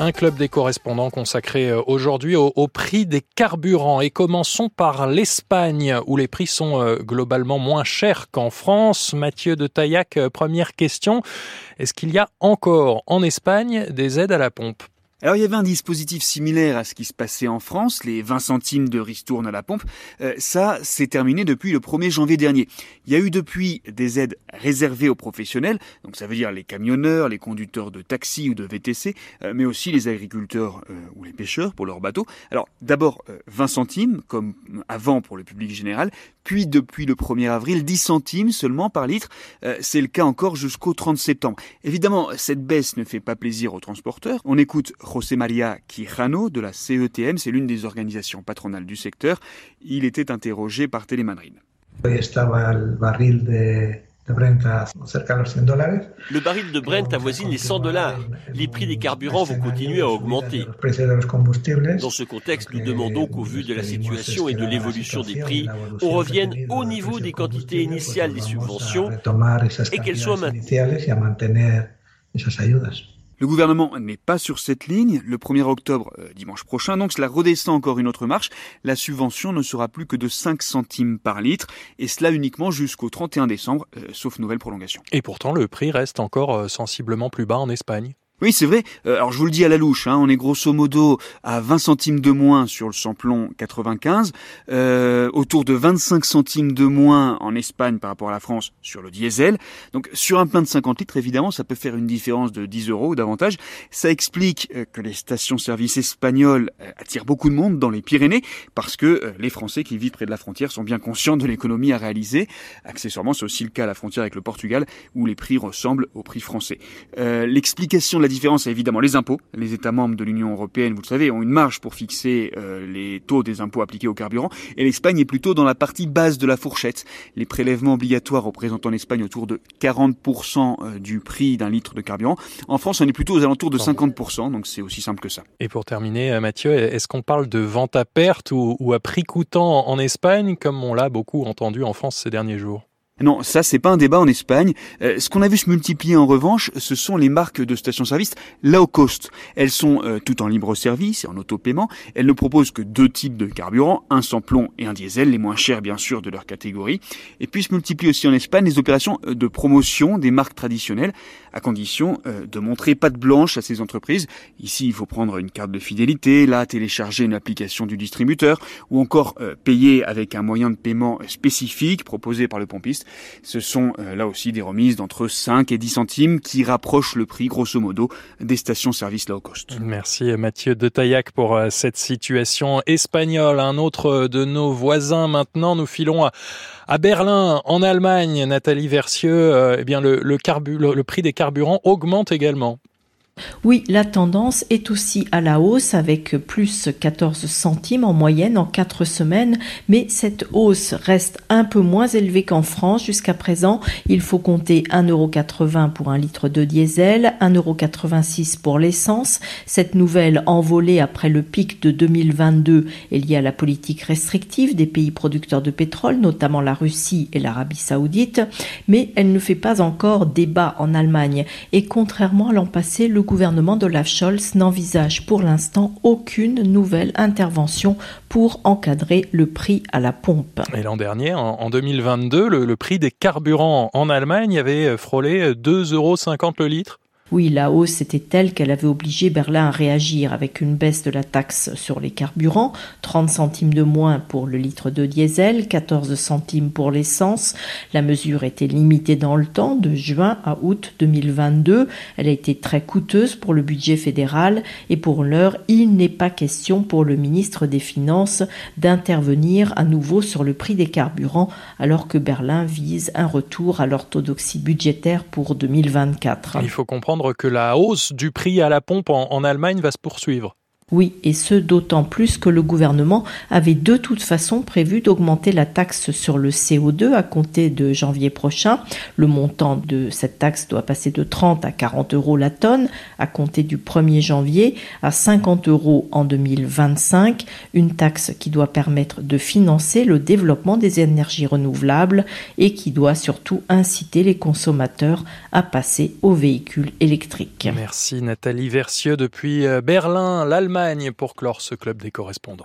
Un club des correspondants consacré euh, aujourd'hui au, prix des carburants. Et commençons par l'Espagne, où les prix sont euh, globalement moins chers qu'en France. Mathieu de Taillac, euh, première question. Est-ce qu'il y a encore en Espagne des aides à la pompe? Alors il y avait un dispositif similaire à ce qui se passait en France, les 20 centimes de ristourne à la pompe. Euh, ça, c'est terminé depuis le 1er janvier dernier. Il y a eu depuis des aides réservées aux professionnels, donc ça veut dire les camionneurs, les conducteurs de taxi ou de VTC, euh, mais aussi les agriculteurs euh, ou les pêcheurs pour leurs bateaux. Alors d'abord 20 centimes, comme avant pour le public général, puis depuis le 1er avril 10 centimes seulement par litre. c'est le cas encore jusqu'au 30 septembre. Évidemment, cette baisse ne fait pas plaisir aux transporteurs. On écoute José María Quijano de la CETM, c'est l'une des organisations patronales du secteur. Il était interrogé par Télémadrid. Le baril de Brent avoisine les 100 dollars. Les prix des carburants vont continuer à augmenter. Dans ce contexte, nous demandons qu'au vu de la situation et de l'évolution des prix, on revienne au niveau des quantités initiales des subventions et qu'elles soient maintenues. Le gouvernement n'est pas sur cette ligne. Le 1er octobre, euh, dimanche prochain, donc cela redescend encore une autre marche. La subvention ne sera plus que de 5 centimes par litre, et cela uniquement jusqu'au 31 décembre, euh, sauf nouvelle prolongation. Et pourtant, le prix reste encore euh, sensiblement plus bas en Espagne. Oui, c'est vrai. Euh, alors je vous le dis à la louche, hein, on est grosso modo à 20 centimes de moins sur le samplon 95, euh, autour de 25 centimes de moins en Espagne par rapport à la France sur le diesel. Donc sur un plein de 50 litres, évidemment, ça peut faire une différence de 10 euros ou davantage. Ça explique euh, que les stations-service espagnoles attirent beaucoup de monde dans les Pyrénées parce que les Français qui vivent près de la frontière sont bien conscients de l'économie à réaliser. Accessoirement, c'est aussi le cas à la frontière avec le Portugal où les prix ressemblent aux prix français. L'explication la différence, c'est évidemment les impôts. Les États membres de l'Union européenne, vous le savez, ont une marge pour fixer euh, les taux des impôts appliqués au carburant. Et l'Espagne est plutôt dans la partie basse de la fourchette. Les prélèvements obligatoires représentent en Espagne autour de 40% euh, du prix d'un litre de carburant. En France, on est plutôt aux alentours de 50%, donc c'est aussi simple que ça. Et pour terminer, euh, Mathieu, est-ce qu'on parle de vente à perte ou, ou à prix coûtant en Espagne, comme on l'a beaucoup entendu en France ces derniers jours? Non, ça c'est pas un débat en Espagne. Euh, ce qu'on a vu se multiplier en revanche, ce sont les marques de stations-service low cost. Elles sont euh, toutes en libre service et en auto-paiement. Elles ne proposent que deux types de carburant, un sans plomb et un diesel, les moins chers bien sûr de leur catégorie. Et puis se multiplient aussi en Espagne les opérations euh, de promotion des marques traditionnelles, à condition de montrer patte blanche à ces entreprises. Ici, il faut prendre une carte de fidélité, là télécharger une application du distributeur, ou encore payer avec un moyen de paiement spécifique proposé par le pompiste. Ce sont euh, là aussi des remises d'entre 5 et 10 centimes qui rapprochent le prix grosso modo des stations-service low cost. Merci Mathieu de Taillac pour euh, cette situation espagnole. Un autre de nos voisins maintenant, nous filons à, Berlin, en Allemagne. Nathalie Versieux, euh, eh bien le, le prix des carburants augmente également. Oui, la tendance est aussi à la hausse avec plus 14 centimes en moyenne en 4 semaines, mais cette hausse reste un peu moins élevée qu'en France jusqu'à présent. Il faut compter 1,80€ pour un litre de diesel, 1,86€ pour l'essence. Cette nouvelle envolée après le pic de 2022 est liée à la politique restrictive des pays producteurs de pétrole, notamment la Russie et l'Arabie saoudite, mais elle ne fait pas encore débat en Allemagne. Et contrairement à l'an passé, gouvernement d'Olaf Scholz n'envisage pour l'instant aucune nouvelle intervention pour encadrer le prix à la pompe. Et l'an dernier, en 2022, le, prix des carburants en Allemagne avait frôlé 2,50 euros le litre. Oui, la hausse était telle qu'elle avait obligé Berlin à réagir avec une baisse de la taxe sur les carburants, 30 centimes de moins pour le litre de diesel, 14 centimes pour l'essence. La mesure était limitée dans le temps, de juin à août 2022. Elle a été très coûteuse pour le budget fédéral et pour l'heure, il n'est pas question pour le ministre des Finances d'intervenir à nouveau sur le prix des carburants alors que Berlin vise un retour à l'orthodoxie budgétaire pour 2024. Il faut comprendre que la hausse du prix à la pompe en, Allemagne va se poursuivre. Oui, et ce d'autant plus que le gouvernement avait de toute façon prévu d'augmenter la taxe sur le CO2 à compter de janvier prochain. Le montant de cette taxe doit passer de 30 à 40 euros la tonne à compter du 1er janvier à 50 euros en 2025, une taxe qui doit permettre de financer le développement des énergies renouvelables et qui doit surtout inciter les consommateurs à passer aux véhicules électriques. Merci Nathalie Versieux depuis euh, Berlin, l'Allemagne, pour clore ce club des correspondants.